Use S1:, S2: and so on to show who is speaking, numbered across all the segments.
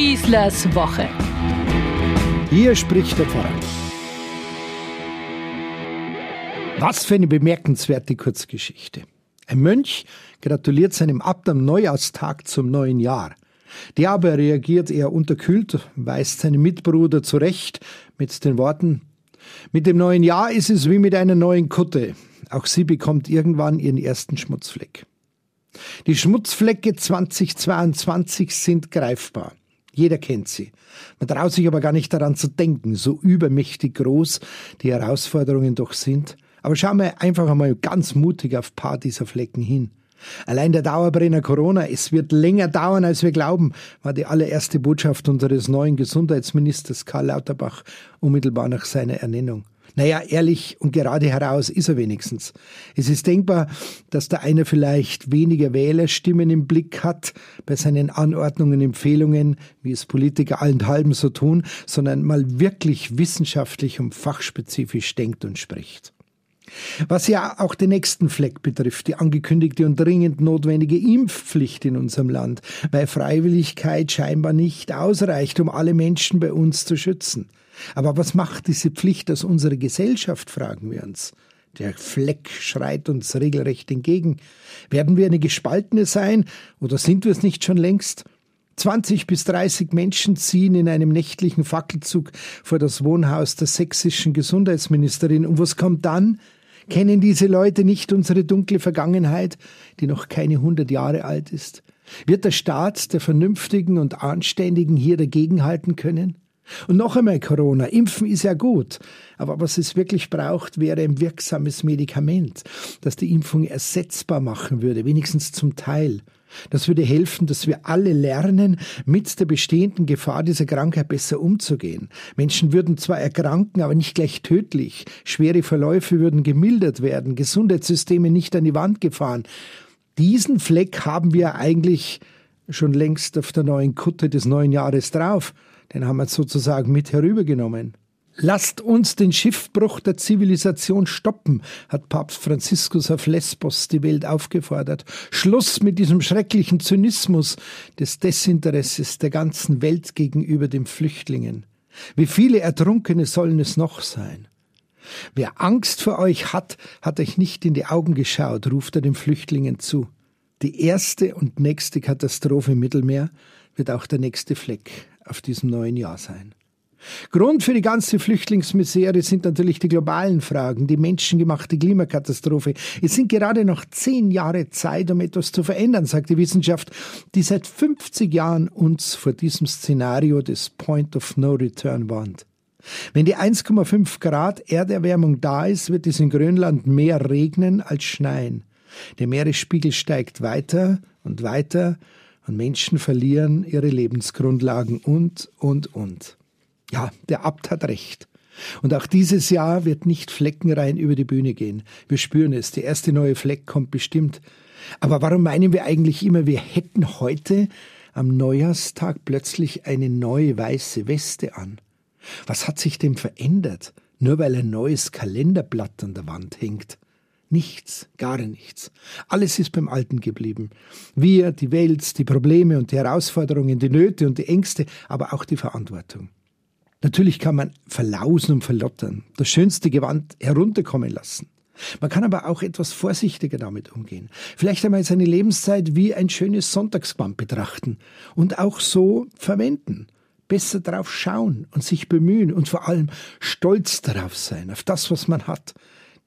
S1: Schießlers Woche.
S2: Hier spricht der Pfarrer. Was für eine bemerkenswerte Kurzgeschichte. Ein Mönch gratuliert seinem Abt am Neujahrstag zum neuen Jahr. Der aber reagiert eher unterkühlt, weist seinen Mitbruder zurecht mit den Worten, mit dem neuen Jahr ist es wie mit einer neuen Kutte. Auch sie bekommt irgendwann ihren ersten Schmutzfleck. Die Schmutzflecke 2022 sind greifbar. Jeder kennt sie. Man traut sich aber gar nicht daran zu denken, so übermächtig groß die Herausforderungen doch sind. Aber schauen wir einfach einmal ganz mutig auf ein paar dieser Flecken hin. Allein der Dauerbrenner Corona, es wird länger dauern, als wir glauben, war die allererste Botschaft unseres neuen Gesundheitsministers Karl Lauterbach unmittelbar nach seiner Ernennung. Naja, ehrlich und gerade heraus ist er wenigstens. Es ist denkbar, dass der eine vielleicht weniger Wählerstimmen im Blick hat bei seinen Anordnungen, Empfehlungen, wie es Politiker allenthalben so tun, sondern mal wirklich wissenschaftlich und fachspezifisch denkt und spricht. Was ja auch den nächsten Fleck betrifft, die angekündigte und dringend notwendige Impfpflicht in unserem Land, weil Freiwilligkeit scheinbar nicht ausreicht, um alle Menschen bei uns zu schützen. Aber was macht diese Pflicht aus unserer Gesellschaft, fragen wir uns. Der Fleck schreit uns regelrecht entgegen. Werden wir eine gespaltene sein oder sind wir es nicht schon längst? 20 bis 30 Menschen ziehen in einem nächtlichen Fackelzug vor das Wohnhaus der sächsischen Gesundheitsministerin. Und was kommt dann? Kennen diese Leute nicht unsere dunkle Vergangenheit, die noch keine hundert Jahre alt ist? Wird der Staat der Vernünftigen und Anständigen hier dagegenhalten können? Und noch einmal Corona. Impfen ist ja gut. Aber was es wirklich braucht, wäre ein wirksames Medikament, das die Impfung ersetzbar machen würde, wenigstens zum Teil. Das würde helfen, dass wir alle lernen, mit der bestehenden Gefahr dieser Krankheit besser umzugehen. Menschen würden zwar erkranken, aber nicht gleich tödlich. Schwere Verläufe würden gemildert werden, Gesundheitssysteme nicht an die Wand gefahren. Diesen Fleck haben wir eigentlich schon längst auf der neuen Kutte des neuen Jahres drauf. Den haben wir sozusagen mit herübergenommen. Lasst uns den Schiffbruch der Zivilisation stoppen, hat Papst Franziskus auf Lesbos die Welt aufgefordert. Schluss mit diesem schrecklichen Zynismus des Desinteresses der ganzen Welt gegenüber den Flüchtlingen. Wie viele Ertrunkene sollen es noch sein? Wer Angst vor euch hat, hat euch nicht in die Augen geschaut, ruft er den Flüchtlingen zu. Die erste und nächste Katastrophe im Mittelmeer wird auch der nächste Fleck auf diesem neuen Jahr sein. Grund für die ganze Flüchtlingsmisere sind natürlich die globalen Fragen, die menschengemachte Klimakatastrophe. Es sind gerade noch zehn Jahre Zeit, um etwas zu verändern, sagt die Wissenschaft, die seit 50 Jahren uns vor diesem Szenario des Point of No Return warnt. Wenn die 1,5 Grad Erderwärmung da ist, wird es in Grönland mehr regnen als schneien. Der Meeresspiegel steigt weiter und weiter und Menschen verlieren ihre Lebensgrundlagen und, und, und. Ja, der Abt hat recht. Und auch dieses Jahr wird nicht fleckenrein über die Bühne gehen. Wir spüren es, der erste neue Fleck kommt bestimmt. Aber warum meinen wir eigentlich immer, wir hätten heute am Neujahrstag plötzlich eine neue weiße Weste an? Was hat sich denn verändert, nur weil ein neues Kalenderblatt an der Wand hängt? Nichts, gar nichts. Alles ist beim Alten geblieben. Wir, die Welt, die Probleme und die Herausforderungen, die Nöte und die Ängste, aber auch die Verantwortung. Natürlich kann man verlausen und verlottern, das schönste Gewand herunterkommen lassen. Man kann aber auch etwas vorsichtiger damit umgehen. Vielleicht einmal seine Lebenszeit wie ein schönes Sonntagsband betrachten und auch so verwenden. Besser drauf schauen und sich bemühen und vor allem stolz darauf sein, auf das, was man hat.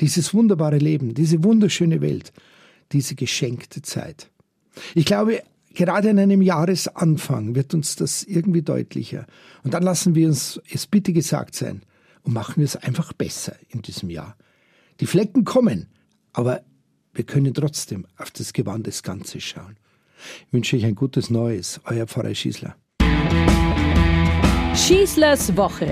S2: Dieses wunderbare Leben, diese wunderschöne Welt, diese geschenkte Zeit. Ich glaube, Gerade an einem Jahresanfang wird uns das irgendwie deutlicher. Und dann lassen wir uns es bitte gesagt sein und machen wir es einfach besser in diesem Jahr. Die Flecken kommen, aber wir können trotzdem auf das Gewand des Ganzes schauen. Ich wünsche euch ein gutes Neues, euer Pfarrer Schießler.
S1: Schießlers Woche,